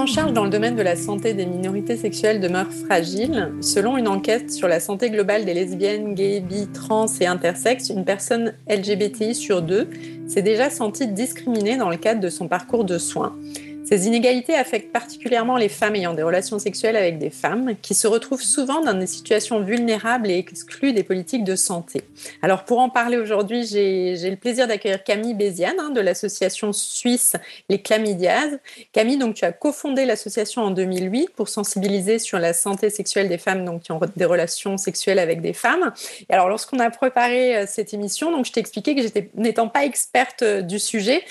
En charge dans le domaine de la santé des minorités sexuelles demeure fragile. Selon une enquête sur la santé globale des lesbiennes, gays, bi, trans et intersexes, une personne LGBTI sur deux s'est déjà sentie discriminée dans le cadre de son parcours de soins. Ces inégalités affectent particulièrement les femmes ayant des relations sexuelles avec des femmes, qui se retrouvent souvent dans des situations vulnérables et exclues des politiques de santé. Alors pour en parler aujourd'hui, j'ai le plaisir d'accueillir Camille Béziane hein, de l'association suisse Les Chlamydias. Camille, donc tu as cofondé l'association en 2008 pour sensibiliser sur la santé sexuelle des femmes donc, qui ont des relations sexuelles avec des femmes. Et alors lorsqu'on a préparé euh, cette émission, donc je t'ai expliqué que j'étais n'étant pas experte euh, du sujet,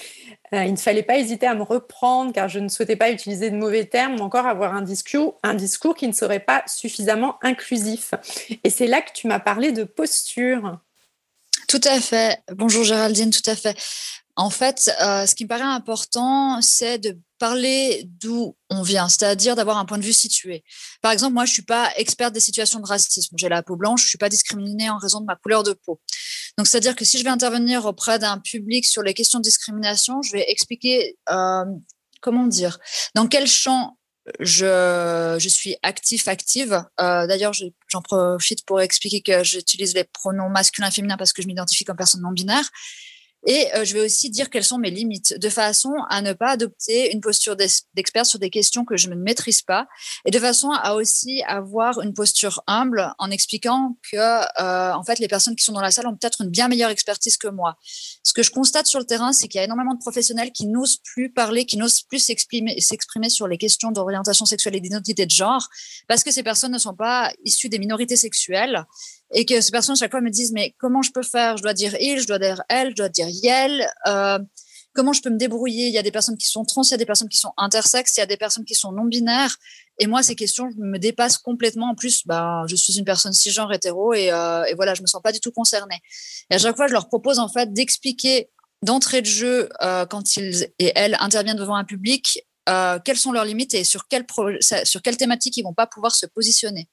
il ne fallait pas hésiter à me reprendre car je ne souhaitais pas utiliser de mauvais termes ou encore avoir un discours, qui ne serait pas suffisamment inclusif. Et c'est là que tu m'as parlé de posture. Tout à fait. Bonjour Géraldine, tout à fait. En fait, euh, ce qui me paraît important, c'est de parler d'où on vient, c'est-à-dire d'avoir un point de vue situé. Par exemple, moi, je suis pas experte des situations de racisme. J'ai la peau blanche, je suis pas discriminée en raison de ma couleur de peau. Donc, c'est-à-dire que si je vais intervenir auprès d'un public sur les questions de discrimination, je vais expliquer, euh, comment dire, dans quel champ je, suis actif, active. Euh, D'ailleurs, j'en profite pour expliquer que j'utilise les pronoms masculins et féminins parce que je m'identifie comme personne non binaire. Et euh, je vais aussi dire quelles sont mes limites, de façon à ne pas adopter une posture d'expert sur des questions que je ne maîtrise pas, et de façon à aussi avoir une posture humble en expliquant que, euh, en fait, les personnes qui sont dans la salle ont peut-être une bien meilleure expertise que moi. Ce que je constate sur le terrain, c'est qu'il y a énormément de professionnels qui n'osent plus parler, qui n'osent plus s'exprimer, s'exprimer sur les questions d'orientation sexuelle et d'identité de genre, parce que ces personnes ne sont pas issues des minorités sexuelles et que ces personnes chaque fois me disent mais comment je peux faire? Je dois dire il, je dois dire elle, je dois dire yel. Euh, comment je peux me débrouiller? Il y a des personnes qui sont trans, il y a des personnes qui sont intersexes, il y a des personnes qui sont non binaires. Et moi, ces questions me dépassent complètement. En plus, bah, je suis une personne cisgenre hétéro et, euh, et voilà, je me sens pas du tout concernée. Et à chaque fois, je leur propose en fait d'expliquer d'entrée de jeu euh, quand ils et elles interviennent devant un public euh, quelles sont leurs limites et sur quelle sur quelle thématique ils vont pas pouvoir se positionner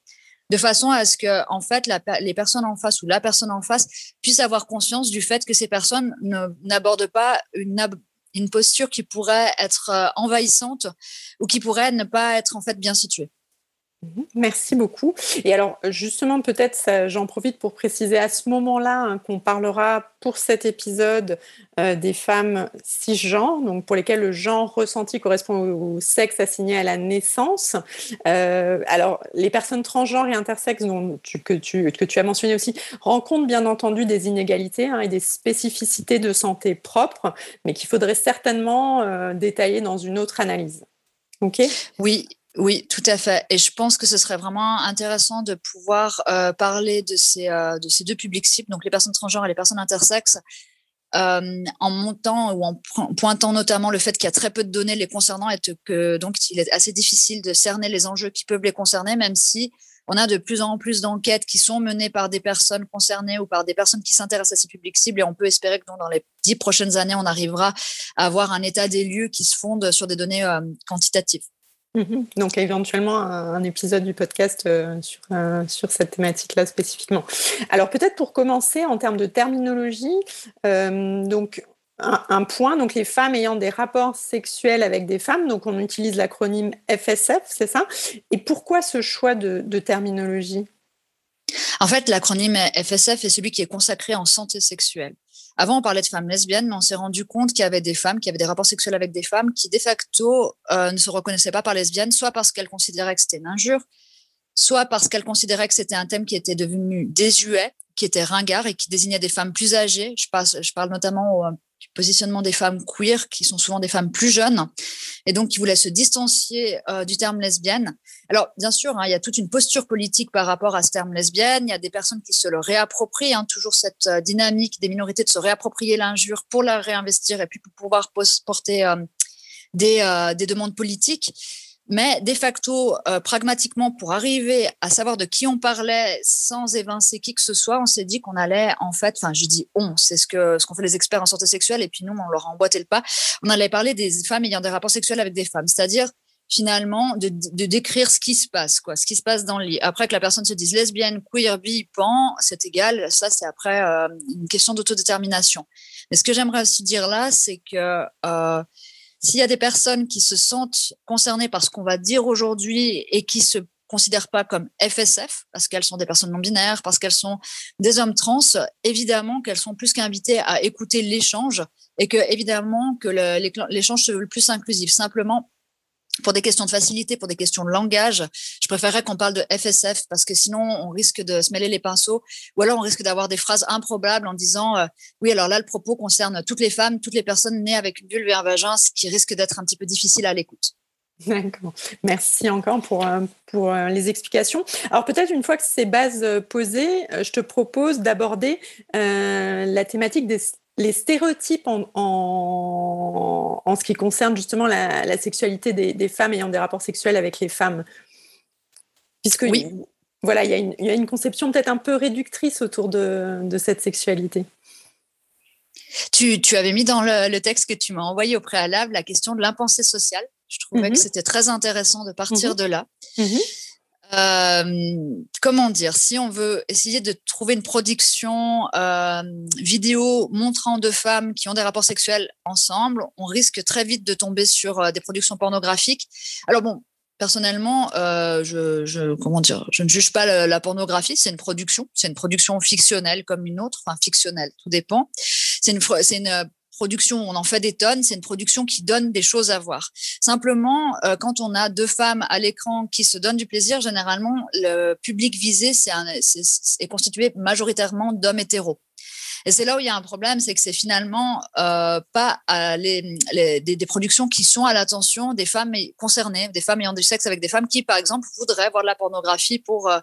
de façon à ce que en fait les personnes en face ou la personne en face puissent avoir conscience du fait que ces personnes n'abordent pas une, une posture qui pourrait être euh, envahissante ou qui pourrait ne pas être en fait bien située. Mhm. Merci beaucoup. Et alors, justement, peut-être, j'en profite pour préciser à ce moment-là hein, qu'on parlera pour cet épisode euh, des femmes cisgenres, donc pour lesquelles le genre ressenti correspond au, sexe assigné à la naissance. Euh, alors, les personnes transgenres et intersexes que, tu, as mentionné aussi rencontrent bien entendu des inégalités hein, et des spécificités de santé propres, mais qu'il faudrait certainement euh, détailler dans une autre analyse. OK? Oui, oui, tout à fait. Et je pense que ce serait vraiment intéressant de pouvoir euh, parler de ces, euh, de ces deux publics cibles, donc les personnes transgenres et les personnes intersexes, euh, en montant ou en pointant notamment le fait qu'il y a très peu de données les concernant et que donc il est assez difficile de cerner les enjeux qui peuvent les concerner, même si on a de plus en plus d'enquêtes qui sont menées par des personnes concernées ou par des personnes qui s'intéressent à ces publics cibles et on peut espérer que dans les dix prochaines années, on arrivera à avoir un état des lieux qui se fonde sur des données quantitatives. Mhm. Donc éventuellement un, épisode du podcast euh, sur, euh, sur cette thématique-là spécifiquement. Alors peut-être pour commencer en termes de terminologie, euh, donc un, point, donc les femmes ayant des rapports sexuels avec des femmes, donc on utilise l'acronyme FSF, c'est ça? Et pourquoi ce choix de, de terminologie? En fait, l'acronyme FSF est celui qui est consacré en santé sexuelle. Avant, on parlait de femmes lesbiennes, mais on s'est rendu compte qu'il y avait des femmes qui avaient des rapports sexuels avec des femmes qui, de facto, euh, ne se reconnaissaient pas par lesbiennes, soit parce qu'elles considéraient que c'était une injure, soit parce qu'elles considéraient que c'était un thème qui était devenu désuet, qui était ringard et qui désignait des femmes plus âgées. Je, je parle notamment au, du positionnement des femmes queer, qui sont souvent des femmes plus jeunes, et donc qui voulaient se distancier euh, du terme lesbienne. Alors, bien sûr, hein, il y a toute une posture politique par rapport à ce terme lesbienne. Il y a des personnes qui se le réapproprient, hein, toujours cette euh, dynamique des minorités de se réapproprier l'injure pour la réinvestir et puis pour pouvoir porter euh, des, des demandes politiques. Mais de facto, euh, pragmatiquement, pour arriver à savoir de qui on parlait sans évincer qui que ce soit, on s'est dit qu'on allait, en fait, enfin, je dis on, c'est ce que ce qu'on fait les experts en santé sexuelle, et puis nous, on leur a emboîté le pas. On allait parler des femmes ayant des rapports sexuels avec des femmes, c'est-à-dire finalement de, de, décrire ce qui se passe, quoi, ce qui se passe dans le lit. Après que la personne se dise lesbienne, queer, bi, pan, c'est égal. Ça, c'est après euh, une question d'autodétermination. Mais ce que j'aimerais aussi dire là, c'est que euh, s'il y a des personnes qui se sentent concernées par ce qu'on va dire aujourd'hui et qui se considèrent pas comme FSF parce qu'elles sont des personnes non binaires, parce qu'elles sont des hommes trans, évidemment qu'elles sont plus qu'invitées à écouter l'échange et que évidemment que l'échange se veut le plus inclusif. Simplement, pour des questions de facilité, pour des questions de langage, je préférerais qu'on parle de FSF parce que sinon on risque de se mêler les pinceaux ou alors on risque d'avoir des phrases improbables en disant euh, oui alors là le propos concerne toutes les femmes, toutes les personnes nées avec une vulve et un vagin, ce qui risque d'être un petit peu difficile à l'écoute. D'accord. Merci encore pour, euh, pour euh, les explications. Alors peut-être une fois que ces bases posées, je te propose d'aborder la thématique des les stéréotypes en, en, ce qui concerne justement la, sexualité des, femmes ayant des rapports sexuels avec les femmes. Puisque oui. voilà, il y, y, a une conception peut-être un peu réductrice autour de, de cette sexualité. Tu, tu, avais mis dans le, texte que tu m'as envoyé au préalable la question de l'impensée sociale. Je trouvais que mhm. c'était très intéressant de partir mhm. de là. Mhm. Euh, comment dire, si on veut essayer de trouver une production euh, vidéo montrant deux femmes qui ont des rapports sexuels ensemble, on risque très vite de tomber sur euh, des productions pornographiques. Alors bon, personnellement, je, je, comment dire, je ne juge pas la, la pornographie, c'est une production, c'est une production fictionnelle comme une autre, enfin fictionnelle, tout dépend. C'est une, c'est une production, on en fait des tonnes, c'est une production qui donne des choses à voir. Simplement, euh, quand on a deux femmes à l'écran qui se donnent du plaisir, généralement, le public visé est, constitué majoritairement d'hommes hétéros. Et c'est là où il y a un problème, c'est que c'est finalement euh, pas des, productions qui sont à l'attention des femmes concernées, des femmes ayant du sexe avec des femmes qui, par exemple, voudraient voir de la pornographie pour, euh,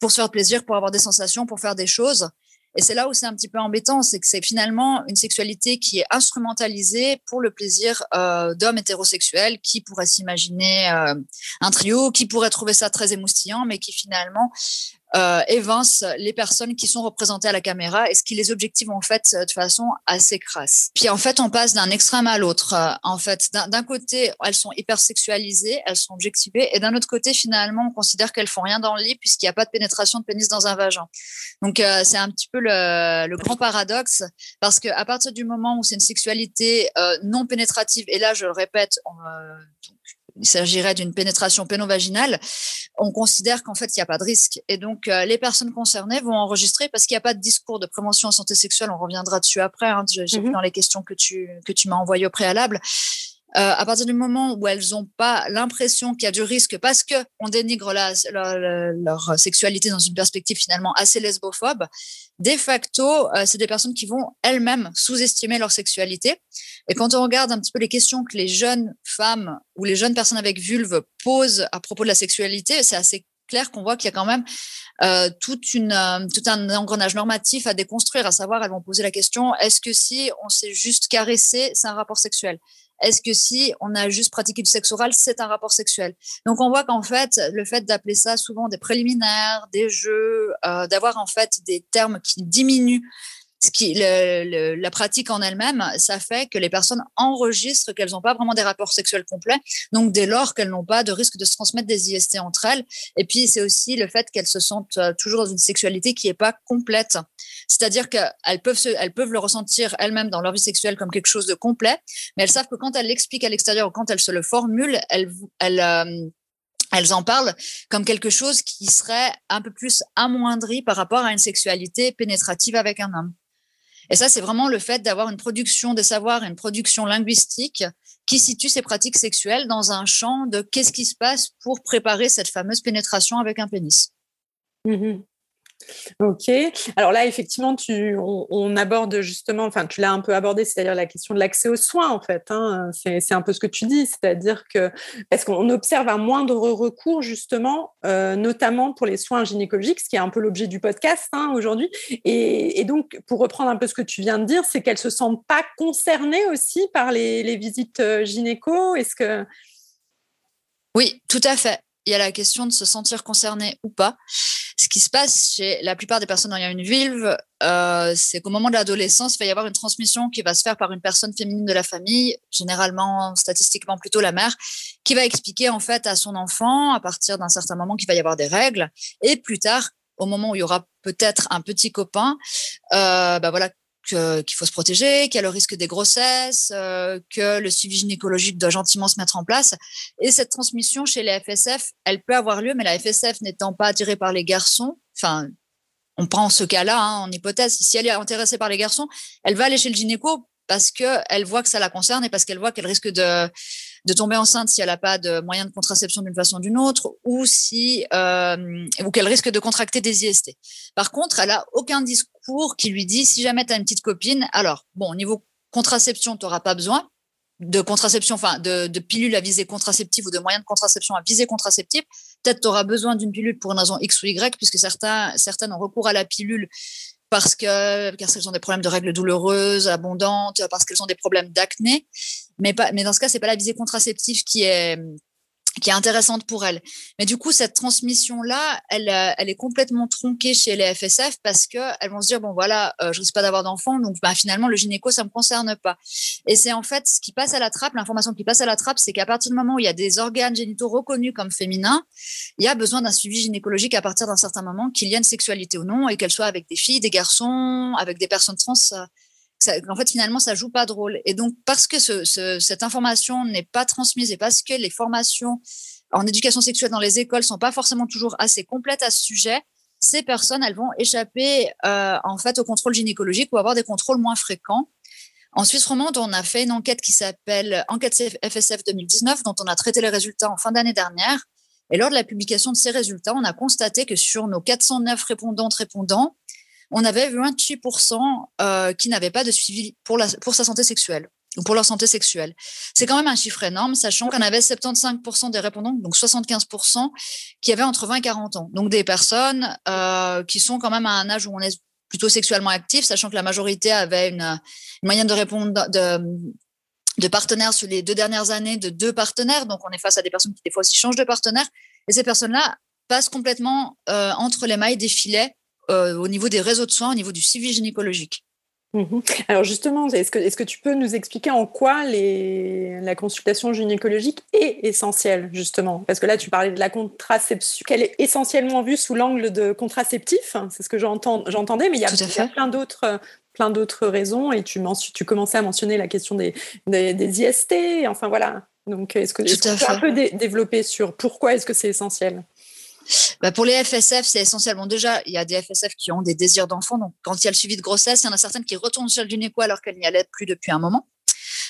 pour se faire plaisir, pour avoir des sensations, pour faire des choses. Et c'est là où c'est un petit peu embêtant, c'est que c'est finalement une sexualité qui est instrumentalisée pour le plaisir euh, d'hommes hétérosexuels qui pourraient s'imaginer euh, un trio, qui pourraient trouver ça très émoustillant, mais qui finalement euh, évince les personnes qui sont représentées à la caméra et ce qui les objective en fait de façon assez crasse. Puis en fait, on passe d'un extrême à l'autre. Euh, en fait, d'un côté, elles sont hyper sexualisées, elles sont objectivées, et d'un autre côté, finalement, on considère qu'elles font rien dans le lit puisqu'il n'y a pas de pénétration de pénis dans un vagin. Donc euh, c'est un petit peu le, le, grand paradoxe parce que à partir du moment où c'est une sexualité euh, non pénétrative, et là je le répète, euh, il s'agirait d'une pénétration pénovaginale, on considère qu'en fait, il n'y a pas de risque. Et donc, euh, les personnes concernées vont enregistrer parce qu'il n'y a pas de discours de prévention en santé sexuelle. On reviendra dessus après. Hein, J'ai vu mhm. dans les questions que tu, que tu m'as envoyées au préalable. Euh, à partir du moment où elles n'ont pas l'impression qu'il y a du risque parce que on dénigre leur, sexualité dans une perspective finalement assez lesbophobe, de facto, euh, c'est des personnes qui vont elles-mêmes sous-estimer leur sexualité. Et quand on regarde un petit peu les questions que les jeunes femmes ou les jeunes personnes avec vulve posent à propos de la sexualité, c'est assez clair qu'on voit qu'il y a quand même euh, tout un engrenage normatif à déconstruire, à savoir, elles vont poser la question, est-ce que si on s'est juste caressé, c'est un rapport sexuel? Est-ce que si on a juste pratiqué du sexe oral, c'est un rapport sexuel? Donc on voit qu'en fait, le fait d'appeler ça souvent des préliminaires, des jeux, euh, d'avoir en fait des termes qui diminuent ce qui, la pratique en elle-même, ça fait que les personnes enregistrent qu'elles n'ont pas vraiment des rapports sexuels complets, donc dès lors qu'elles n'ont pas de risque de se transmettre des IST entre elles. Et puis c'est aussi le fait qu'elles se sentent euh, toujours dans une sexualité qui n'est pas complète. C'est-à-dire qu'elles peuvent, peuvent le ressentir elles-mêmes dans leur vie sexuelle comme quelque chose de complet, mais elles savent que quand elles l'expliquent à l'extérieur ou quand elles se le formulent, elles, elles, euh, elles en parlent comme quelque chose qui serait un peu plus amoindri par rapport à une sexualité pénétrative avec un homme. Et ça, c'est vraiment le fait d'avoir une production des savoirs une production linguistique qui situe ces pratiques sexuelles dans un champ de qu'est-ce qui se passe pour préparer cette fameuse pénétration avec un pénis. Mmh Ok. Alors là, effectivement, tu, on, aborde justement, enfin, tu l'as un peu abordé, c'est-à-dire la question de l'accès aux soins, en fait. Hein. C'est un peu ce que tu dis, c'est-à-dire que parce qu'on observe un moindre recours, justement, euh, notamment pour les soins gynécologiques, ce qui est un peu l'objet du podcast hein, aujourd'hui. Et, donc, pour reprendre un peu ce que tu viens de dire, c'est qu'elles se sentent pas concernées aussi par les, les visites euh, gynéco? Est-ce que oui, tout à fait il y a la question de se sentir concerné ou pas. Ce qui se passe chez la plupart des personnes ayant une vulve, c'est qu'au moment de l'adolescence, il va y avoir une transmission qui va se faire par une personne féminine de la famille, généralement, statistiquement plutôt la mère, qui va expliquer en fait à son enfant, à partir d'un certain moment, qu'il va y avoir des règles, et plus tard, au moment où il y aura peut-être un petit copain, euh, bah voilà, qu'il faut se protéger, qu'il y a le risque des grossesses, euh, que le suivi gynécologique doit gentiment se mettre en place. Et cette transmission chez les FSF, elle peut avoir lieu, mais la FSF n'étant pas attirée par les garçons, enfin, on prend ce cas-là hein, en hypothèse, si elle est intéressée par les garçons, elle va aller chez le gynéco parce qu'elle voit que ça la concerne et parce qu'elle voit qu'elle risque de, de tomber enceinte si elle n'a pas de moyen de contraception d'une façon ou d'une autre, ou si euh, ou qu'elle risque de contracter des IST. Par contre, elle a aucun discours qui lui dit si jamais tu as une petite copine, alors bon, au niveau contraception, tu n'auras pas besoin de contraception, enfin de, de pilules à visée contraceptive ou de moyens de contraception à visée contraceptive. Peut-être tu auras besoin d'une pilule pour une raison X ou Y, puisque certains, certaines ont recours à la pilule parce que parce qu'elles ont des problèmes de règles douloureuses, abondantes, parce qu'elles ont des problèmes d'acné. Mais pas, mais dans ce cas, c'est pas la visée contraceptive qui est qui est intéressante pour elle. Mais du coup, cette transmission-là, elle, euh, elle est complètement tronquée chez les FSF parce que elles vont se dire bon voilà, euh, je risque pas d'avoir d'enfants, donc bah, finalement le gynéco ça me concerne pas. Et c'est en fait ce qui passe à la trappe, l'information qui passe à la trappe, c'est qu'à partir du moment où il y a des organes génitaux reconnus comme féminins, il y a besoin d'un suivi gynécologique à partir d'un certain moment, qu'il y ait une sexualité ou non, et qu'elle soit avec des filles, des garçons, avec des personnes trans en fait, finalement, ça joue pas de rôle. Et donc, parce que cette information n'est pas transmise et parce que les formations en éducation sexuelle dans les écoles sont pas forcément toujours assez complètes à ce sujet, ces personnes, elles vont échapper euh, en fait au contrôle gynécologique ou avoir des contrôles moins fréquents. En Suisse romande, on a fait une enquête qui s'appelle Enquête FSF 2019, dont on a traité les résultats en fin d'année dernière. Et lors de la publication de ces résultats, on a constaté que sur nos 409 répondantes répondants, on avait 28% euh, qui n'avaient pas de suivi pour, sa santé sexuelle ou pour leur santé sexuelle. C'est quand même un chiffre énorme, sachant qu'on avait 75% des répondants, donc 75%, qui avaient entre 20 et 40 ans. Donc des personnes euh, qui sont quand même à un âge où on est plutôt sexuellement actif, sachant que la majorité avait une, moyenne de répondre de, de partenaires sur les deux dernières années de deux partenaires. Donc on est face à des personnes qui des fois aussi changent de partenaire. Et ces personnes-là passent complètement euh, entre les mailles des filets euh, au niveau des réseaux de soins, au niveau du suivi gynécologique. Mhm. Alors justement, est-ce que, est que, tu peux nous expliquer en quoi les, la consultation gynécologique est essentielle, justement? Parce que là, tu parlais de la contraception, qu'elle est essentiellement vue sous l'angle de contraceptif, hein, c'est ce que j'entendais, mais il y a, plein d'autres plein d'autres raisons, et tu, tu commençais à mentionner la question des, des, IST, enfin voilà. Donc, est-ce que, tu peux un peu développer sur pourquoi est-ce que c'est essentiel? Bah pour les FSF, c'est essentiellement déjà, il y a des FSF qui ont des désirs d'enfant. Donc, quand il y a le suivi de grossesse, il y en a certaines qui retournent sur le gynéco alors qu'elles n'y allaient plus depuis un moment.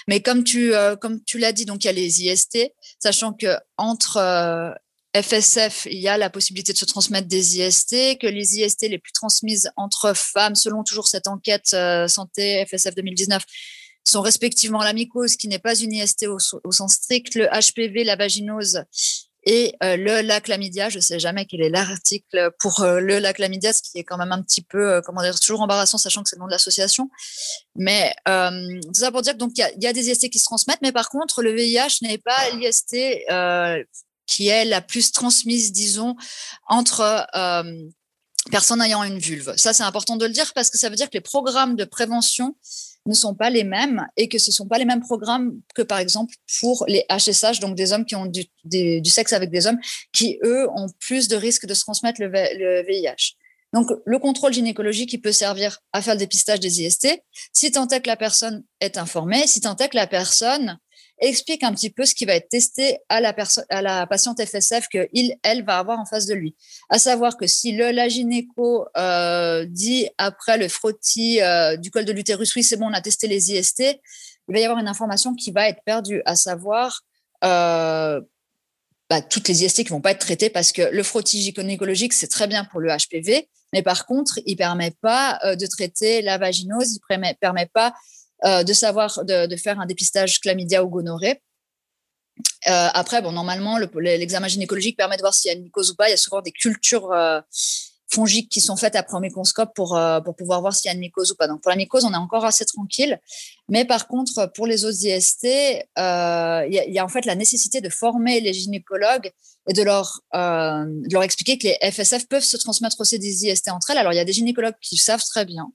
Mais comme tu, euh, comme tu l'as dit, donc il y a les IST, sachant que entre euh, FSF, il y a la possibilité de se transmettre des IST, que les IST les plus transmises entre femmes, selon toujours cette enquête euh, santé FSF 2019, sont respectivement la mycose, qui n'est pas une IST au, sens strict, le HPV, la vaginose et euh, le lac chlamydia, je sais jamais quel est l'article pour euh, le lac chlamydia, ce qui est quand même un petit peu, euh, comment dire, toujours embarrassant, sachant que c'est le nom de l'association. Mais tout ça pour dire que donc il y, a des IST qui se transmettent, mais par contre le VIH n'est pas l'IST qui est la plus transmise, disons, entre personnes ayant une vulve. Ça, c'est important de le dire parce que ça veut dire que les programmes de prévention ne sont pas les mêmes et que ce ne sont pas les mêmes programmes que, par exemple, pour les HSH, donc des hommes qui ont du, sexe avec des hommes, qui, eux, ont plus de risques de se transmettre le, le VIH. Donc, le contrôle gynécologique, il peut servir à faire le dépistage des IST, si tant est que la personne est informée, si tant est que la personne explique un petit peu ce qui va être testé à la, à la patiente FSF qu'il, elle, va avoir en face de lui. À savoir que si le, la gynéco euh, dit après le frottis euh, du col de l'utérus, oui, c'est bon, on a testé les IST, il va y avoir une information qui va être perdue, à savoir euh, bah, toutes les IST qui vont pas être traitées parce que le frottis gynécologique, c'est très bien pour le HPV, mais par contre, il permet pas de traiter la vaginose, il permet, permet pas euh, de savoir de, faire un dépistage chlamydia ou gonorrhée. Euh, après, bon, normalement, l'examen gynécologique permet de voir s'il y a une mycose ou pas. Il y a souvent des cultures fongiques qui sont faites après un microscope pour, euh, pour pouvoir voir s'il y a une mycose ou pas. Donc pour la mycose, on est encore assez tranquille. Mais par contre, pour les autres IST, euh, il y, a en fait la nécessité de former les gynécologues et de leur, euh, de leur expliquer que les FSF peuvent se transmettre aussi des IST entre elles. Alors il y a des gynécologues qui savent très bien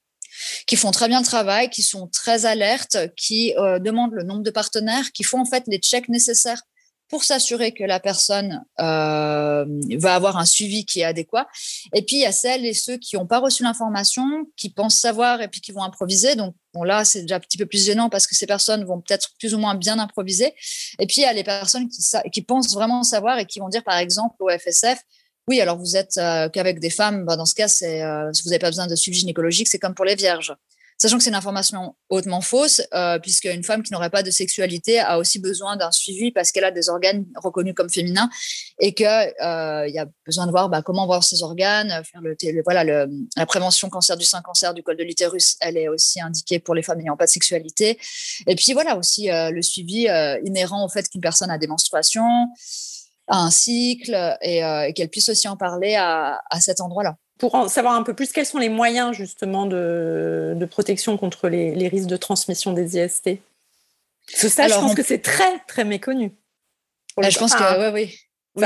qui font très bien le travail, qui sont très alertes, qui demandent le nombre de partenaires, qui font en fait les checks nécessaires pour s'assurer que la personne euh, va avoir un suivi qui est adéquat. Et puis, il y a celles et ceux qui n'ont pas reçu l'information, qui pensent savoir et puis qui vont improviser. Donc, là, c'est déjà un petit peu plus gênant parce que ces personnes vont peut-être plus ou moins bien improviser. Et puis, il y a les personnes qui, qui pensent vraiment savoir et qui vont dire, par exemple, au FSF, oui, alors vous êtes euh, qu'avec des femmes, bah, dans ce cas, euh, si vous n'avez pas besoin de suivi gynécologique, c'est comme pour les vierges sachant que c'est une information hautement fausse, euh, puisqu'une femme qui n'aurait pas de sexualité a aussi besoin d'un suivi parce qu'elle a des organes reconnus comme féminins et qu'il euh, y a besoin de voir bah, comment voir ses organes, voilà, la prévention cancer du sein, cancer du col de l'utérus, elle est aussi indiquée pour les femmes n'ayant pas de sexualité. Et puis voilà aussi le suivi inhérent au fait qu'une personne a des menstruations, a un cycle et, et qu'elle puisse aussi en parler à, à cet endroit-là pour en savoir un peu plus, quels sont les moyens justement de, de protection contre les, les, risques de transmission des IST Parce ça, je pense que c'est très, très méconnu. Bah, je pense que, oui, oui.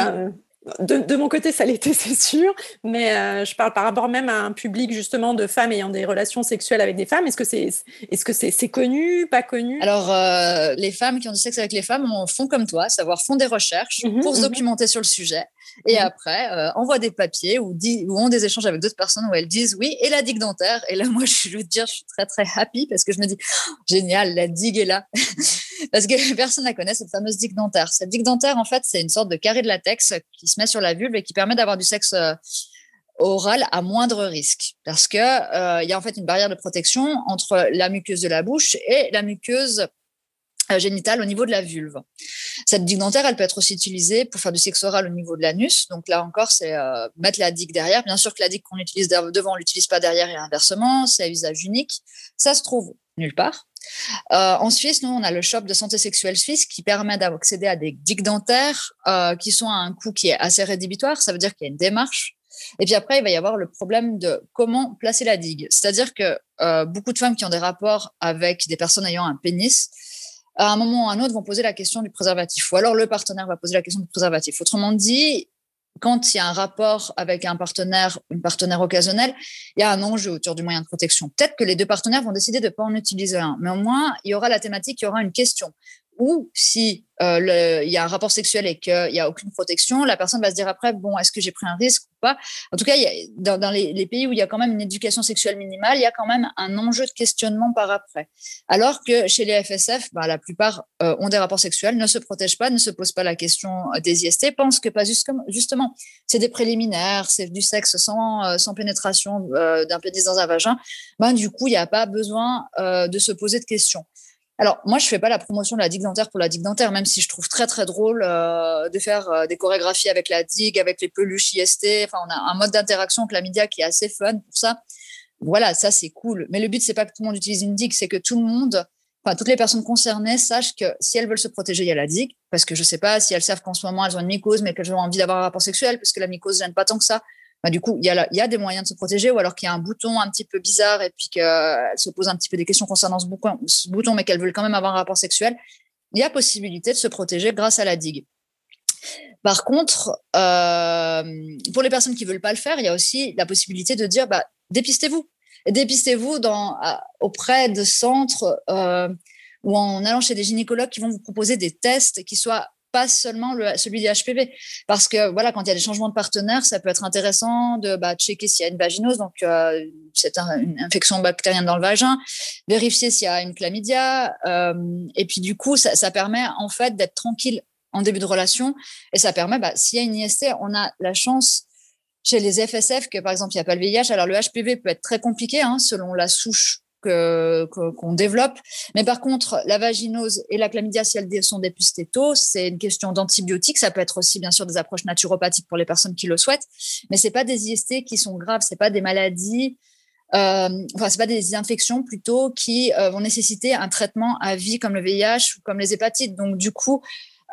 De, mon côté, ça l'était, c'est sûr, mais euh, je parle par rapport même à un public justement de femmes ayant des relations sexuelles avec des femmes. Est-ce que c'est est-ce que c'est connu, pas connu? Alors, euh, les femmes qui ont du sexe avec les femmes font comme toi, savoir font des recherches mhm, pour se mhm. documenter sur le sujet et mhm. après euh, envoient des papiers ou, ou, ont des échanges avec d'autres personnes où elles disent oui et la digue dentaire? Et là, moi, je veux dire, je suis très très happy parce que je me dis oh, génial, la digue est là parce que personne ne connaît cette fameuse digue dentaire. Cette digue dentaire, en fait, c'est une sorte de carré de latex qui se met sur la vulve et qui permet d'avoir du sexe euh, oral à moindre risque parce que euh, il y a en fait une barrière de protection entre la muqueuse de la bouche et la muqueuse génitale au niveau de la vulve. Cette digue dentaire, elle peut être aussi utilisée pour faire du sexe oral au niveau de l'anus. Donc là encore, c'est mettre la digue derrière. Bien sûr que la digue qu'on utilise devant, on l'utilise pas derrière et inversement. C'est à usage unique. Ça se trouve nulle part. Euh, en Suisse, nous, on a le shop de santé sexuelle suisse qui permet d'accéder à des digues dentaires euh, qui sont à un coût qui est assez rédhibitoire. Ça veut dire qu'il y a une démarche. Et puis après, il va y avoir le problème de comment placer la digue. C'est-à-dire que euh, beaucoup de femmes qui ont des rapports avec des personnes ayant un pénis, à un moment ou à un autre, vont poser la question du préservatif. Ou alors le partenaire va poser la question du préservatif. Autrement dit, quand il y a un rapport avec un partenaire, une partenaire occasionnel, il y a un enjeu autour du moyen de protection. Peut-être que les deux partenaires vont décider de ne pas en utiliser un, mais au moins, il y aura la thématique, il y aura une question. Ou si euh, il y a un rapport sexuel et qu'il n'y a aucune protection, la personne va se dire après, bon, est-ce que j'ai pris un risque ou pas? En tout cas, dans, les, pays où il y a quand même une éducation sexuelle minimale, il y a quand même un enjeu de questionnement par après. Alors que chez les FSF, bah, la plupart euh, ont des rapports sexuels, ne se protègent pas, ne se posent pas la question euh, des IST, pensent que pas justement, c'est des préliminaires, c'est du sexe sans, sans pénétration d'un pénis dans un vagin. Ben, du coup, il n'y a pas besoin de se poser de questions. Alors, moi, je fais pas la promotion de la digue dentaire pour la digue dentaire, même si je trouve très, très drôle euh, de faire euh, des chorégraphies avec la digue, avec les peluches IST. Enfin, on a un mode d'interaction avec la média qui est assez fun pour ça. Voilà, ça, c'est cool. Mais le but, c'est pas que tout le monde utilise une digue, c'est que tout le monde, enfin, toutes les personnes concernées sachent que si elles veulent se protéger, il y a la digue. Parce que je sais pas si elles savent qu'en ce moment, elles ont une mycose, mais qu'elles ont envie d'avoir un rapport sexuel, parce que la mycose gêne pas tant que ça. Bah, du coup, il y, a des moyens de se protéger, ou alors qu'il y a un bouton un petit peu bizarre et puis qu'elle se pose un petit peu des questions concernant ce bouton, mais qu'elle veut quand même avoir un rapport sexuel, il y a possibilité de se protéger grâce à la digue. Par contre, euh, pour les personnes qui veulent pas le faire, il y a aussi la possibilité de dire bah, dépistez-vous. Dépistez-vous auprès de centres euh, ou en allant chez des gynécologues qui vont vous proposer des tests qui soient pas seulement le, celui des HPV. Parce que voilà, quand il y a des changements de partenaire, ça peut être intéressant de bah, checker s'il y a une vaginose, donc euh, c'est une infection bactérienne dans le vagin, vérifier s'il y a une chlamydia. Euh, et puis du coup, ça, ça permet en fait d'être tranquille en début de relation. Et ça permet, bah, s'il y a une IST, on a la chance chez les FSF que par exemple, il n'y a pas le VIH. Alors le HPV peut être très compliqué hein, selon la souche qu'on développe. Mais par contre, la vaginose et la chlamydia, si elles sont des pustétos, c'est une question d'antibiotiques. Ça peut être aussi, bien sûr, des approches naturopathiques pour les personnes qui le souhaitent. Mais c'est pas des IST qui sont graves. C'est pas des maladies. Euh, enfin, c'est pas des infections plutôt qui euh, vont nécessiter un traitement à vie comme le VIH ou comme les hépatites. Donc, du coup,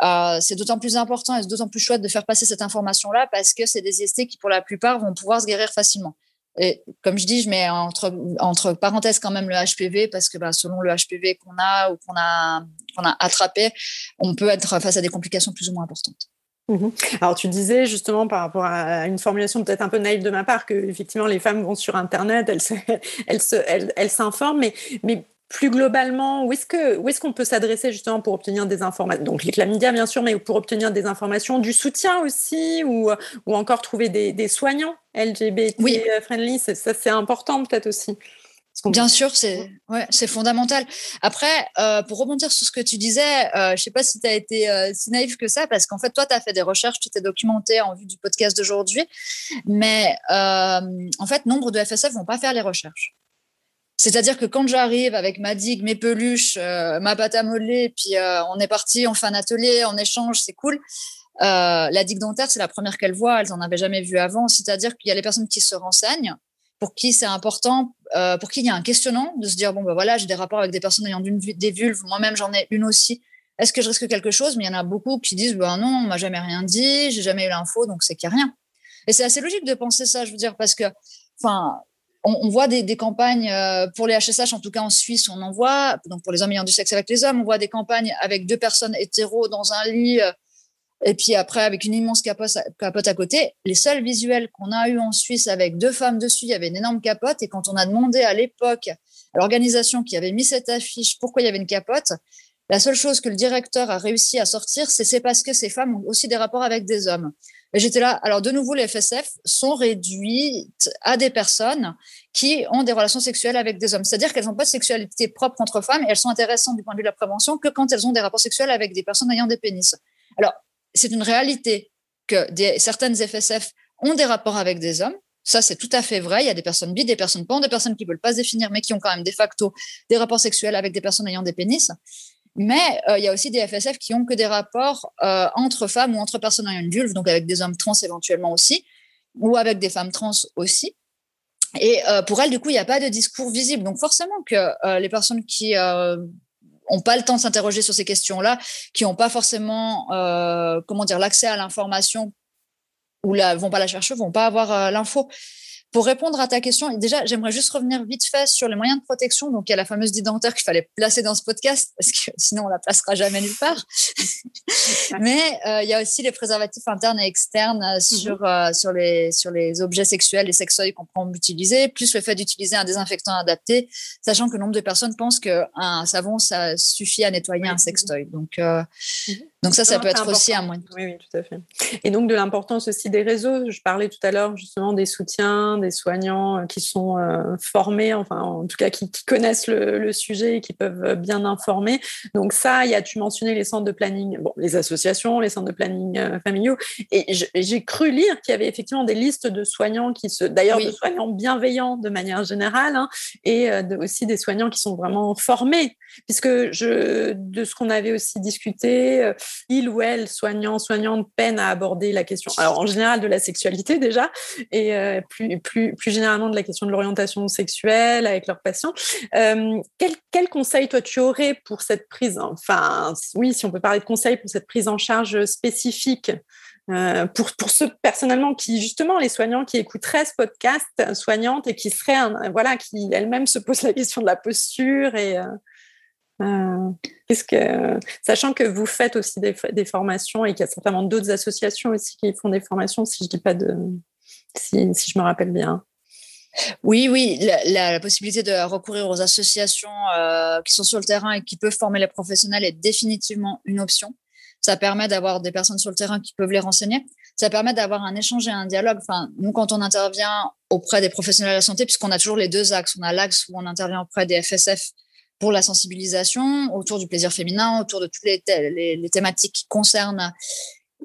euh, c'est d'autant plus important et c'est d'autant plus chouette de faire passer cette information-là parce que c'est des IST qui, pour la plupart, vont pouvoir se guérir facilement. Et comme je dis, je mets entre, parenthèses quand même le HPV parce que bah, selon le HPV qu'on a ou qu'on a, attrapé, on peut être face à des complications plus ou moins importantes. Mmh Alors tu disais justement par rapport à une formulation peut-être un peu naïve de ma part que effectivement les femmes vont sur internet, elles s'informent, mais plus globalement, où est-ce que est-ce qu'on peut s'adresser justement pour obtenir des informations Donc les chlamydia bien sûr, mais pour obtenir des informations, du soutien aussi, ou, ou encore trouver des, des soignants LGBT oui. friendly, ça c'est important peut-être aussi. Bien sûr, c'est ouais, c'est fondamental. Après, euh, pour rebondir sur ce que tu disais, euh, je ne sais pas si tu as été euh, si naïf que ça, parce qu'en fait, toi, tu as fait des recherches, tu t'es documenté en vue du podcast d'aujourd'hui, mais en fait, nombre de FSF vont pas faire les recherches. C'est-à-dire que quand j'arrive avec ma digue, mes peluches, ma pâte à modeler, puis on est parti, on fait un atelier, on échange, c'est cool. la digue dentaire, c'est la première qu'elles voient, elles n'en avaient jamais vu avant. C'est-à-dire qu'il y a les personnes qui se renseignent, pour qui c'est important, euh, pour qui il y a un questionnant de se dire bon ben voilà j'ai des rapports avec des personnes ayant des vulves, moi-même j'en ai une aussi. Est-ce que je risque quelque chose? Mais il y en a beaucoup qui disent ben non, on m'a jamais rien dit, j'ai jamais eu l'info, donc c'est qu'il n'y a rien. Et c'est assez logique de penser ça, je veux dire, parce que enfin on, voit des, campagnes euh, pour les HSH, en tout cas en Suisse, on en voit. Donc pour les hommes ayant du sexe avec les hommes, on voit des campagnes avec deux personnes hétéros dans un lit. Euh, et puis après, avec une immense capote, à côté, les seuls visuels qu'on a eu en Suisse avec deux femmes dessus, il y avait une énorme capote. Et quand on a demandé à l'époque à l'organisation qui avait mis cette affiche pourquoi il y avait une capote, la seule chose que le directeur a réussi à sortir, c'est c'est parce que ces femmes ont aussi des rapports avec des hommes. Et j'étais là. Alors de nouveau, les FSF sont réduites à des personnes qui ont des relations sexuelles avec des hommes. C'est-à-dire qu'elles n'ont pas de sexualité propre entre femmes et elles sont intéressantes du point de vue de la prévention que quand elles ont des rapports sexuels avec des personnes ayant des pénis. Alors c'est une réalité que certaines FSF ont des rapports avec des hommes. Ça, c'est tout à fait vrai. Il y a des personnes bi, des personnes pan, des personnes qui ne veulent pas se définir, mais qui ont quand même de facto des rapports sexuels avec des personnes ayant des pénis. Mais euh, il y a aussi des FSF qui ont que des rapports euh, entre femmes ou entre personnes ayant une vulve, donc avec des hommes trans éventuellement aussi, ou avec des femmes trans aussi. Et euh, pour elles, du coup, il n'y a pas de discours visible. Donc forcément que les personnes qui ont pas le temps de s'interroger sur ces questions-là, qui n'ont pas forcément, comment dire, l'accès à l'information ou la, vont pas la chercher, vont pas avoir l'info. Pour répondre à ta question, déjà, j'aimerais juste revenir vite fait sur les moyens de protection. Donc, il y a la fameuse dentaire qu'il fallait placer dans ce podcast parce que sinon, on la placera jamais nulle part. Mais euh, il y a aussi les préservatifs internes et externes euh, mhm. sur, euh, sur, les, sur les objets sexuels, les sextoys qu'on prend utiliser, plus le fait d'utiliser un désinfectant adapté, sachant que nombre de personnes pensent qu'un savon, ça suffit à nettoyer un sextoy. Donc, mhm. Donc ça, ça peut être aussi un moyen. Oui, oui, tout à fait. Et donc de l'importance aussi des réseaux. Je parlais tout à l'heure justement des soutiens, des soignants euh, qui sont euh, formés, enfin en tout cas qui, connaissent le, sujet et qui peuvent euh, bien informer. Donc ça, il y a, tu mentionnais les centres de planning, bon, les associations, les centres de planning familiaux. Et j'ai cru lire qu'il y avait effectivement des listes de soignants qui se, d'ailleurs de soignants bienveillants de manière générale, hein, et aussi des soignants qui sont vraiment formés, puisque je, de ce qu'on avait aussi discuté il ou elle, soignant, soignante, peine à aborder la question, alors en général de la sexualité déjà, et euh, plus, plus, généralement de la question de l'orientation sexuelle avec leurs patients. Euh, quel, conseil, toi, tu aurais pour cette prise, enfin, oui, si on peut parler de pour cette prise en charge spécifique euh, pour, pour ceux personnellement qui, justement, les soignants qui écouteraient ce podcast, soignantes, et qui seraient, voilà, qui elles-mêmes se posent la question de la posture et, euh, qu'est-ce que, sachant que vous faites aussi des, des formations et qu'il y a certainement d'autres associations aussi qui font des formations, si je dis pas de, si, je me rappelle bien. Oui, oui, la, possibilité de recourir aux associations euh, qui sont sur le terrain et qui peuvent former les professionnels est définitivement une option. Ça permet d'avoir des personnes sur le terrain qui peuvent les renseigner. Ça permet d'avoir un échange et un dialogue. Enfin, nous, quand on intervient auprès des professionnels de la santé, puisqu'on a toujours les deux axes, on a l'axe où on intervient auprès des FSF pour la sensibilisation autour du plaisir féminin, autour de toutes les, thématiques qui concernent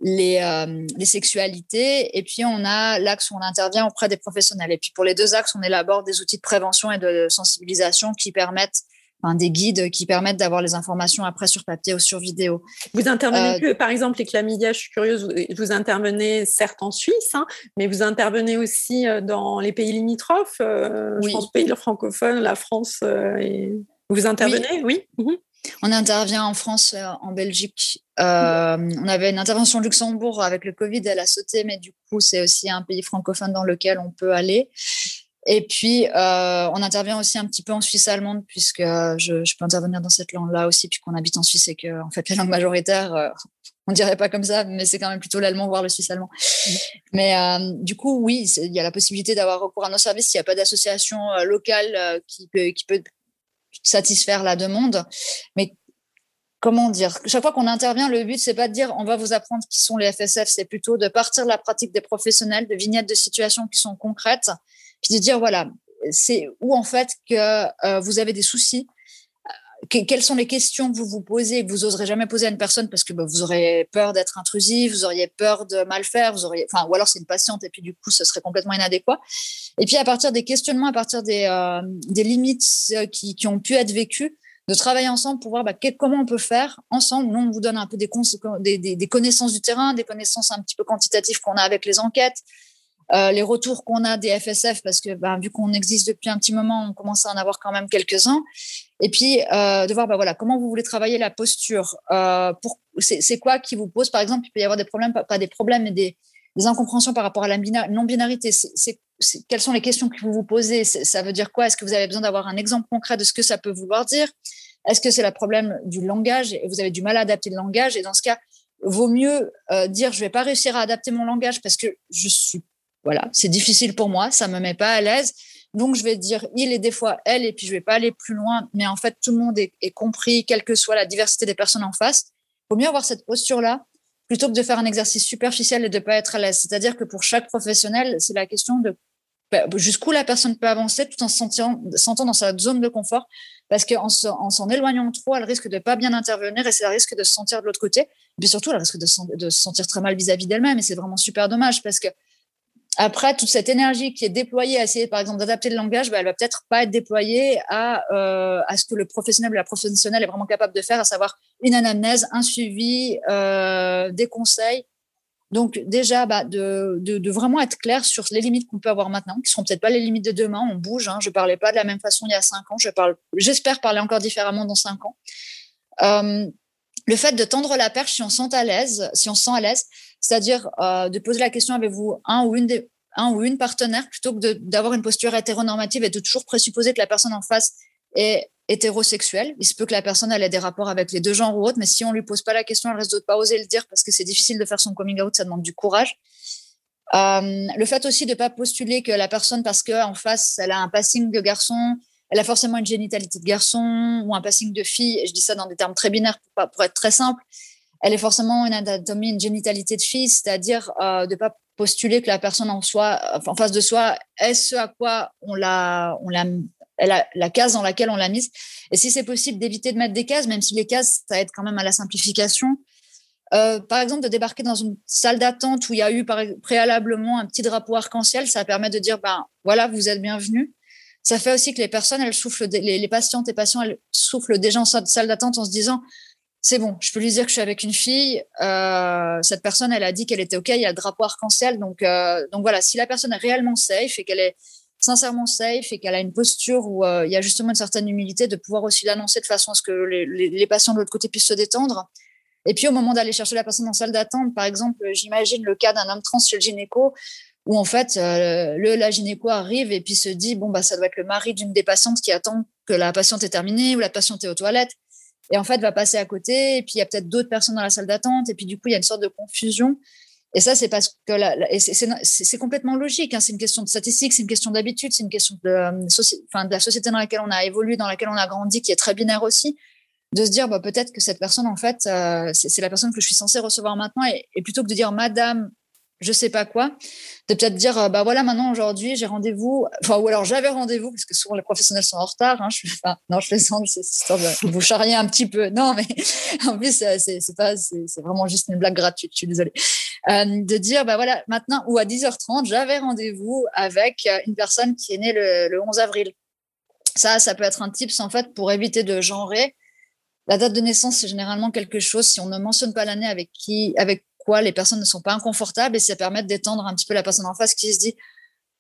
les, euh, les, sexualités. Et puis, on a l'axe où on intervient auprès des professionnels. Et puis, pour les deux axes, on élabore des outils de prévention et de sensibilisation qui permettent Enfin, des guides qui permettent d'avoir les informations après sur papier ou sur vidéo. Vous intervenez euh, que, par exemple, les chlamydia, je suis curieuse, vous, intervenez certes en Suisse, hein, mais vous intervenez aussi euh, dans les pays limitrophes, je pense pays francophones, la France. et... Vous intervenez, oui, mhm. On intervient en France, euh, en Belgique. Euh, on avait une intervention au Luxembourg avec le Covid, elle a sauté, mais du coup, c'est aussi un pays francophone dans lequel on peut aller. Et puis, euh, on intervient aussi un petit peu en Suisse allemande, puisque je, peux intervenir dans cette langue-là aussi, puisqu'on habite en Suisse et que, en fait, la langue majoritaire, on dirait pas comme ça, mais c'est quand même plutôt l'allemand, voire le suisse allemand. Mais du coup, oui, il y a la possibilité d'avoir recours à nos services s'il n'y a pas d'association locale qui qui peut satisfaire la demande. Mais comment dire? Chaque fois qu'on intervient, le but, c'est pas de dire on va vous apprendre qui sont les FSF, c'est plutôt de partir de la pratique des professionnels, de vignettes de situations qui sont concrètes, puis de dire voilà, c'est où en fait que euh, vous avez des soucis, quelles sont les questions que vous vous posez? Que vous oserez jamais poser à une personne parce que bah, vous aurez peur d'être intrusif, vous auriez peur de mal faire, vous auriez, enfin, ou alors c'est une patiente et puis du coup ce serait complètement inadéquat. Et puis à partir des questionnements, à partir des, euh, des limites euh, qui, qui, ont pu être vécues, de travailler ensemble pour voir bah, comment on peut faire ensemble. Nous on vous donne un peu des, des, des connaissances du terrain, des connaissances un petit peu quantitatives qu'on a avec les enquêtes, euh, les retours qu'on a des FSF, parce que ben, vu qu'on existe depuis un petit moment, on commence à en avoir quand même quelques-uns. Et puis, euh, de voir ben, comment vous voulez travailler la posture. Euh, c'est quoi qui vous pose, par exemple, il peut y avoir des problèmes, pas, des problèmes, mais des, incompréhensions par rapport à la non-binarité. quelles sont les questions que vous vous posez? Ça veut dire quoi? Est-ce que vous avez besoin d'avoir un exemple concret de ce que ça peut vouloir dire? Est-ce que c'est le problème du langage et vous avez du mal à adapter le langage? Et dans ce cas, vaut mieux dire je vais pas réussir à adapter mon langage parce que je suis voilà, c'est difficile pour moi, ça me met pas à l'aise. Donc, je vais dire il et des fois elle, et puis je vais pas aller plus loin. Mais en fait, tout le monde est, compris, quelle que soit la diversité des personnes en face. Il vaut mieux avoir cette posture-là plutôt que de faire un exercice superficiel et de pas être à l'aise. C'est-à-dire que pour chaque professionnel, c'est la question de bah, jusqu'où la personne peut avancer tout en se sentant dans sa zone de confort. Parce qu'en s'en éloignant trop, elle risque de pas bien intervenir et c'est risque de se sentir de l'autre côté. Puis surtout, elle risque de, de se sentir très mal vis-à-vis d'elle-même. Et c'est vraiment super dommage parce que après, toute cette énergie qui est déployée à essayer, par exemple, d'adapter le langage, bah, elle va peut-être pas être déployée à, euh, à ce que le professionnel ou la professionnelle est vraiment capable de faire, à savoir une anamnèse, un suivi, euh, des conseils. Donc déjà, bah, de, de, vraiment être clair sur les limites qu'on peut avoir maintenant, qui seront peut-être pas les limites de demain. On bouge. Hein. Je parlais pas de la même façon il y a cinq ans. J'espère parler encore différemment dans cinq ans. Euh, le fait de tendre la perche si on sent à l'aise, si on se sent à l'aise, c'est-à-dire euh, de poser la question avez-vous un ou une des, un ou une partenaire plutôt que d'avoir une posture hétéronormative et de toujours présupposer que la personne en face est hétérosexuelle. Il se peut que la personne ait des rapports avec les deux genres ou autres, mais si on lui pose pas la question, elle risque de pas oser le dire parce que c'est difficile de faire son coming out, ça demande du courage. Euh, le fait aussi de pas postuler que la personne parce que en face elle a un passing de garçon, elle a forcément une génitalité de garçon ou un passing de fille. Et je dis ça dans des termes très binaires pour être très simple elle est forcément une anatomie, une génitalité de fille, c'est-à-dire euh, de pas postuler que la personne en soi, en face de soi, est ce à quoi on l'a, on l'a, case dans laquelle on l'a mise. Et si c'est possible d'éviter de mettre des cases, même si les cases, ça aide quand même à la simplification. Euh, par exemple, de débarquer dans une salle d'attente où il y a eu préalablement un petit drapeau arc-en-ciel, ça permet de dire, ben voilà, vous êtes bienvenus. Ça fait aussi que les personnes, elles soufflent, les, les patientes et patients, elles soufflent déjà en salle d'attente en se disant, c'est bon, je peux lui dire que je suis avec une fille. Euh, cette personne, elle a dit qu'elle était OK, il y a le drapeau arc-en-ciel. Donc, euh, donc voilà, si la personne est réellement safe et qu'elle est sincèrement safe et qu'elle a une posture où euh, il y a justement une certaine humilité, de pouvoir aussi l'annoncer de façon à ce que les, les, patients de l'autre côté puissent se détendre. Et puis au moment d'aller chercher la personne en salle d'attente, par exemple, j'imagine le cas d'un homme trans chez le gynéco, où en fait le la gynéco arrive et puis se dit bon bah ça doit être le mari d'une des patientes qui attend que la patiente est terminée ou la patiente est aux toilettes et en fait va passer à côté, et puis il y a peut-être d'autres personnes dans la salle d'attente, et puis du coup il y a une sorte de confusion. Et ça, c'est parce que c'est complètement logique. Hein. C'est une question de statistique, c'est une question d'habitude, c'est une question de, euh, de la société dans laquelle on a évolué, dans laquelle on a grandi, qui est très binaire aussi. de se dire bah, peut-être que cette personne, en fait, euh, c'est la personne que je suis censée recevoir maintenant. Et, plutôt que de dire Madame, je sais pas quoi, de peut-être dire euh, bah voilà maintenant aujourd'hui j'ai rendez-vous, ou alors j'avais rendez-vous parce que souvent les professionnels sont en retard. Hein, je, enfin, non, je plaisante, c'est histoire de vous charrier un petit peu. Non, mais en plus c'est pas, c'est vraiment juste une blague gratuite. Je suis désolée. Euh, de dire bah voilà maintenant ou à 10h30 j'avais rendez-vous avec une personne qui est née le, le 11 avril. Ça, ça peut être un tips en fait pour éviter de genrer. La date de naissance, c'est généralement quelque chose, si on ne mentionne pas l'année avec qui, avec les personnes ne sont pas inconfortables et ça permet d'étendre un petit peu la personne en face qui se dit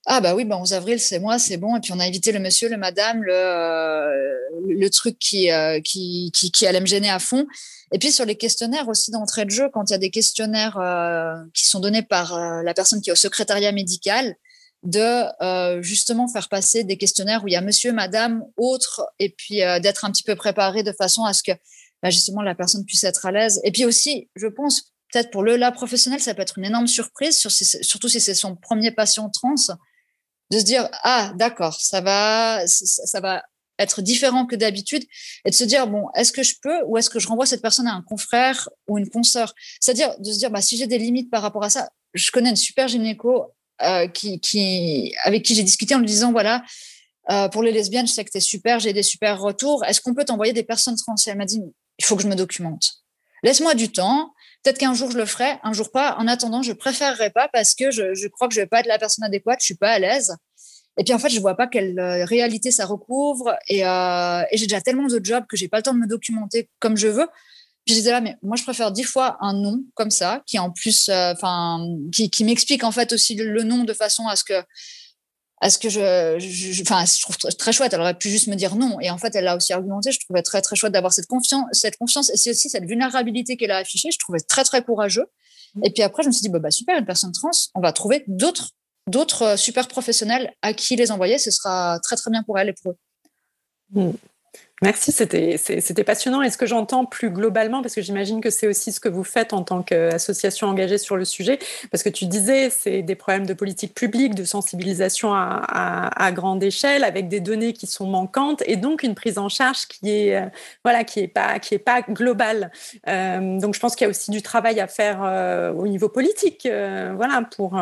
ah bah oui, bah 11 avril, c'est moi, c'est bon. Et puis on a évité le monsieur, le madame, le, euh, le truc qui, euh, qui, qui, qui, allait me gêner à fond. Et puis sur les questionnaires aussi d'entrée de jeu, quand il y a des questionnaires euh, qui sont donnés par la personne qui est au secrétariat médical, de justement faire passer des questionnaires où il y a monsieur, madame, autre, et puis d'être un petit peu préparé de façon à ce que bah, justement la personne puisse être à l'aise. Et puis aussi, je pense, peut-être pour le là professionnel, ça peut être une énorme surprise, surtout si c'est son premier patient trans, de se dire ah d'accord, ça va, ça va être différent que d'habitude, et de se dire bon, est-ce que je peux ou est-ce que je renvoie cette personne à un confrère ou une consoeur? C'est-à-dire de se dire bah si j'ai des limites par rapport à ça, je connais une super gynéco euh, qui, qui avec qui j'ai discuté en lui disant voilà. Euh, pour les lesbiennes, je sais que tu es super, j'ai des super retours. Est-ce qu'on peut t'envoyer des personnes trans? Elle m'a dit, il faut que je me documente. Laisse-moi du temps. Peut-être qu'un jour je le ferai, un jour pas. En attendant, je préférerais pas parce que je, je crois que je vais pas être la personne adéquate, je suis pas à l'aise. Et puis en fait, je vois pas quelle euh, réalité ça recouvre. Et, euh, et j'ai déjà tellement de jobs que j'ai pas le temps de me documenter comme je veux. Puis je disais là, mais moi je préfère dix fois un nom comme ça, qui en plus, euh, enfin, qui, qui m'explique en fait aussi le, le nom de façon à ce que est-ce que je, enfin, je, trouve très chouette. Elle aurait pu juste me dire non. Et en fait, elle a aussi argumenté. Je trouvais très, très chouette d'avoir cette confiance, cette confiance et c'est aussi cette vulnérabilité qu'elle a affichée. Je trouvais très, très courageux. Et puis après, je me suis dit, bah, bah super, une personne trans, on va trouver d'autres, d'autres euh, super professionnels à qui les envoyer. Ce sera très, très bien pour elle et pour eux. Mmh. Merci, c'était passionnant. Et ce que j'entends plus globalement, parce que j'imagine que c'est aussi ce que vous faites en tant qu'association engagée sur le sujet, parce que tu disais, c'est des problèmes de politique publique, de sensibilisation à, grande échelle, avec des données qui sont manquantes, et donc une prise en charge qui est, euh, voilà, qui est pas, qui est pas globale. Euh, donc je pense qu'il y a aussi du travail à faire euh, au niveau politique, voilà, pour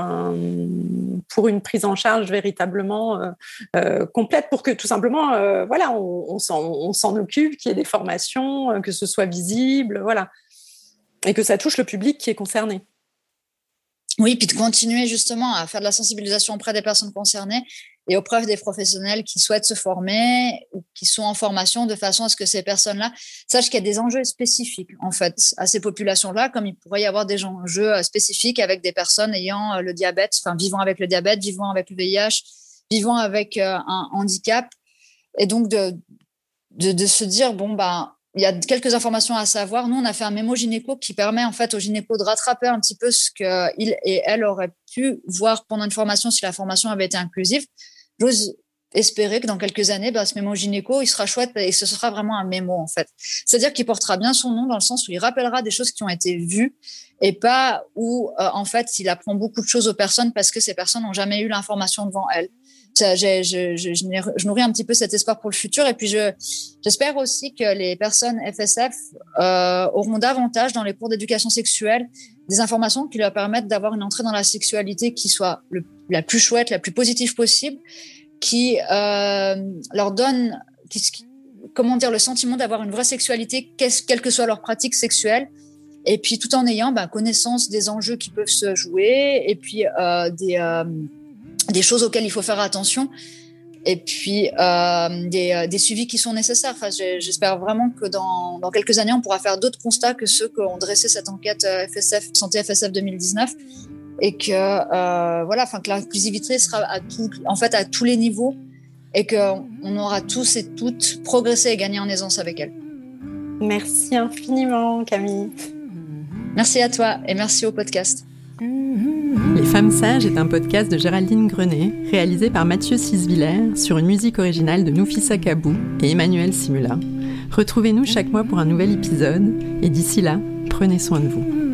pour une prise en charge véritablement complète, pour que tout simplement, voilà, on, on, on s'en occupe, qu'il y ait des formations, euh, que ce soit visible, voilà. Et que ça touche le public qui est concerné. Oui, puis de continuer justement à faire de la sensibilisation auprès des personnes concernées et auprès des professionnels qui souhaitent se former ou qui sont en formation de façon à ce que ces personnes-là sachent qu'il y a des enjeux spécifiques en fait à ces populations-là, comme il pourrait y avoir des enjeux euh, spécifiques avec des personnes ayant euh, le diabète, enfin vivant avec le diabète, vivant avec le VIH, vivant avec un handicap, et donc de, de, se dire bon bah il y a quelques informations à savoir. Nous, on a fait un mémo gynéco qui permet en fait au gynéco de rattraper un petit peu ce qu'il et elle auraient pu voir pendant une formation si la formation avait été inclusive. J'ose espérer que dans quelques années, bah, ce mémo gynéco, il sera chouette et ce sera vraiment un mémo en fait. C'est-à-dire qu'il portera bien son nom dans le sens où il rappellera des choses qui ont été vues et pas où euh, en fait il apprend beaucoup de choses aux personnes parce que ces personnes n'ont jamais eu l'information devant elles je, je, je, nourris un petit peu cet espoir pour le futur. Et puis, j'espère aussi que les personnes FSF euh, auront davantage dans les cours d'éducation sexuelle des informations qui leur permettent d'avoir une entrée dans la sexualité qui soit la plus chouette, la plus positive possible, qui euh, leur donne, comment dire, le sentiment d'avoir une vraie sexualité, quelle que soit leur pratique sexuelle. Et puis, tout en ayant bah, connaissance des enjeux qui peuvent se jouer et puis euh, des des choses auxquelles il faut faire attention et puis euh, des, euh, des, suivis qui sont nécessaires. Enfin, J'espère vraiment que dans, dans, quelques années, on pourra faire d'autres constats que ceux qu'ont dressé cette enquête FSF, euh, Santé FSF 2019 et que, euh, voilà, enfin, que l'inclusivité sera à, tout, en fait, à tous les niveaux et qu'on aura tous et toutes progressé et gagné en aisance avec elle. Merci infiniment, Camille. Merci à toi et merci au podcast. Les Femmes Sages est un podcast de Géraldine Grenet, réalisé par Mathieu Sisviller sur une musique originale de Noufissa Kabou et Emmanuel Simula. Retrouvez-nous chaque mois pour un nouvel épisode et d'ici là, prenez soin de vous.